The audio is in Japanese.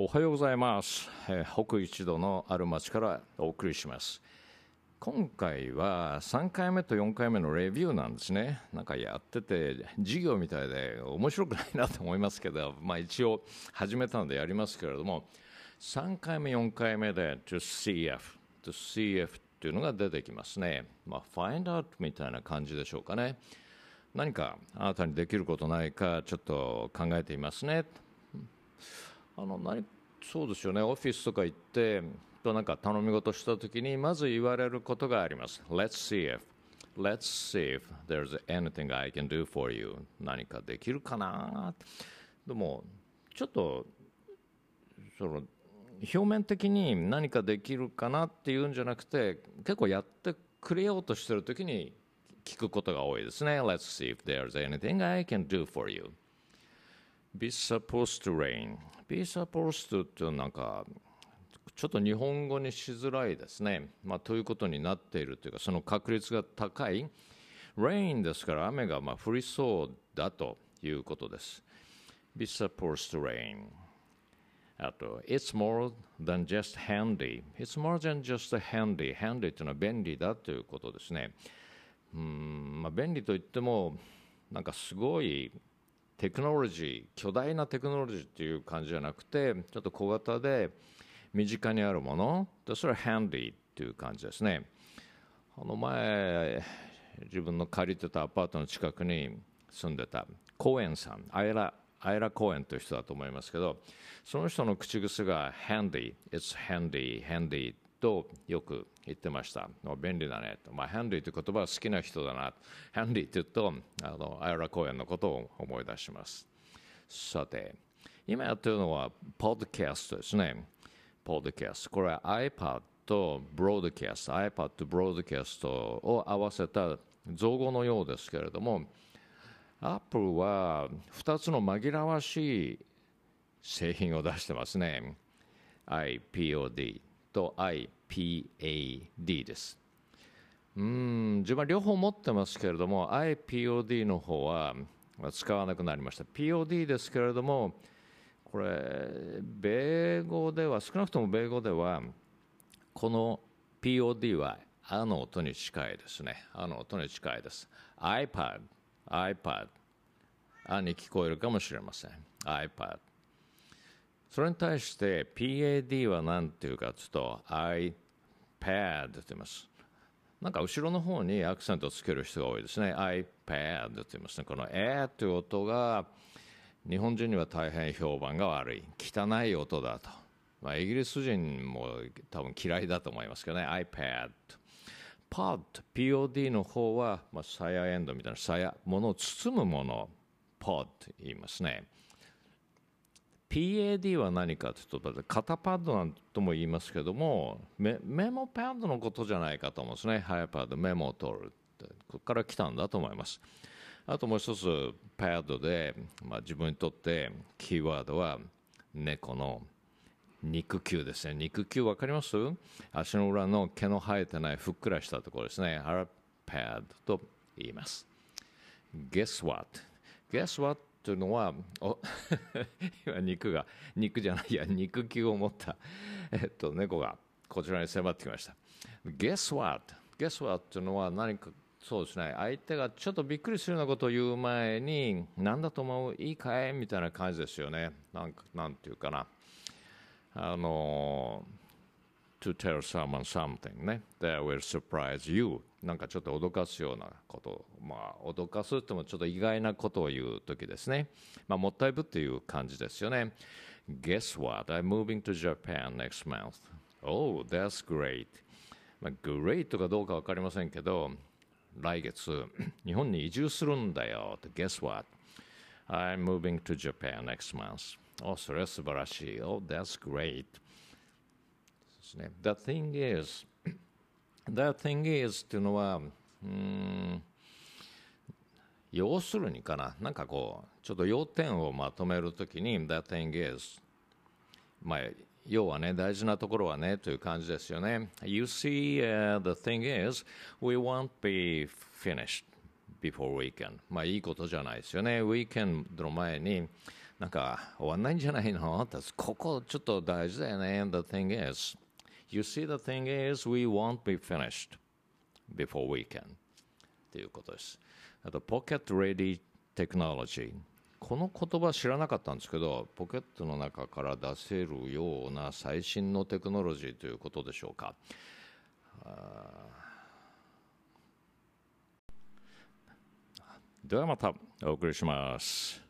おはようございます、え北一度のある町からお送りします。今回は3回目と4回目のレビューなんですね。なんかやってて授業みたいで面白くないなと思いますけど、まあ、一応始めたのでやりますけれども3回目4回目で to CF to CF っていうのが出てきますね、まあ、find out みたいな感じでしょうかね。何かあなたにできることないかちょっと考えていますね。あの何そうですよね。オフィスとか行ってとなんか頼み事した時にまず言われることがあります。Let's see if Let's see if there's anything I can do for you. 何かできるかなでもちょっとその表面的に何かできるかなっていうんじゃなくて結構やってくれようとしてる時に聞くことが多いですね。Let's see if there's anything I can do for you. Be supposed to rain Be supposed to ってなんかちょっと日本語にしづらいですね、まあ、ということになっているというかその確率が高い Rain ですから雨がまあ降りそうだということです Be supposed to rain あと、It's more than just handy. It's more than just handy. handy というのは便利だということですね。うん、まあ、便利といっても、なんかすごいテクノロジー、巨大なテクノロジーっていう感じじゃなくて、ちょっと小型で身近にあるもの、でそれは handy っていう感じですね。あの前、自分の借りてたアパートの近くに住んでた公園さん、アイラアイラ・コーエンという人だと思いますけど、その人の口癖が handy, it's handy, handy とよく言ってました。便利だねと。まあ、handy という言葉は好きな人だな。handy というと、あの、アイラ・コーエンのことを思い出します。さて、今やってるのは、ポッドキャストですね。ポッドキャスト。これは iPad とブロードキャスト、iPad とブロードキャストを合わせた造語のようですけれども、アップルは2つの紛らわしい製品を出してますね。iPod iPAD です。うん、自分は両方持ってますけれども、iPOD の方は使わなくなりました。POD ですけれども、これ、米語では、少なくとも米語では、この POD はあの音に近いですね。あの音に近いです。iPad iPad あに聞こえるかもしれません iPad それに対して PAD は何ていうかというと iPad って言います。なんか後ろの方にアクセントをつける人が多いですね。iPad って言いますね。この A という音が日本人には大変評判が悪い。汚い音だと、まあ、イギリス人も多分嫌いだと思いますけどね。iPad pod、POD の方は、まあ、サヤエンドみたいな、サヤ、ものを包むもの、pod と言いますね。PAD は何かというと、肩パッドなんとも言いますけども、メモパッドのことじゃないかと思うんですね。ハイパッド、メモを取る。ここから来たんだと思います。あともう一つ、パッドで、まあ、自分にとってキーワードは猫の肉球ですね。肉球わかります？足の裏の毛の生えてないふっくらしたところですね。ハラパッドと言います。Guess what? Guess what? というのは、お 今肉が、肉じゃない、いや、肉球を持った、えっと、猫がこちらに迫ってきました。Guess what? Guess what? というのは何か、そうですね、相手がちょっとびっくりするようなことを言う前に、何だと思う？いいかい？みたいな感じですよね。なんか、なんていうかな。あの、to tell someone something ね。that will surprise you なんかちょっと脅かすようなこと。まあ、脅かすってもちょっと意外なことを言うときですね。まあ、もったいぶっていう感じですよね。Guess what? I'm moving to Japan next month. Oh, that's great. まあ、great かどうかわかりませんけど、来月、日本に移住するんだよ。Guess what? I'm moving to Japan next month. お、それは素晴らしい。Oh, that's great. ですね。The thing is, the thing is っていうのは、うん、要するにかな、なんかこう、ちょっと要点をまとめるときに、the thing is、まあ、要はね、大事なところはね、という感じですよね。You see,、uh, the thing is, we won't be finished before weekend. まあ、いいことじゃないですよね。weekend の前に、なんか終わんないんじゃないの？ここちょっと大事だよね。The thing is, you see the thing is, we won't be finished before we can. っていうことです。あと、Pocket Ready Technology。この言葉知らなかったんですけど、ポケットの中から出せるような最新のテクノロジーということでしょうか。ではまたお送りします。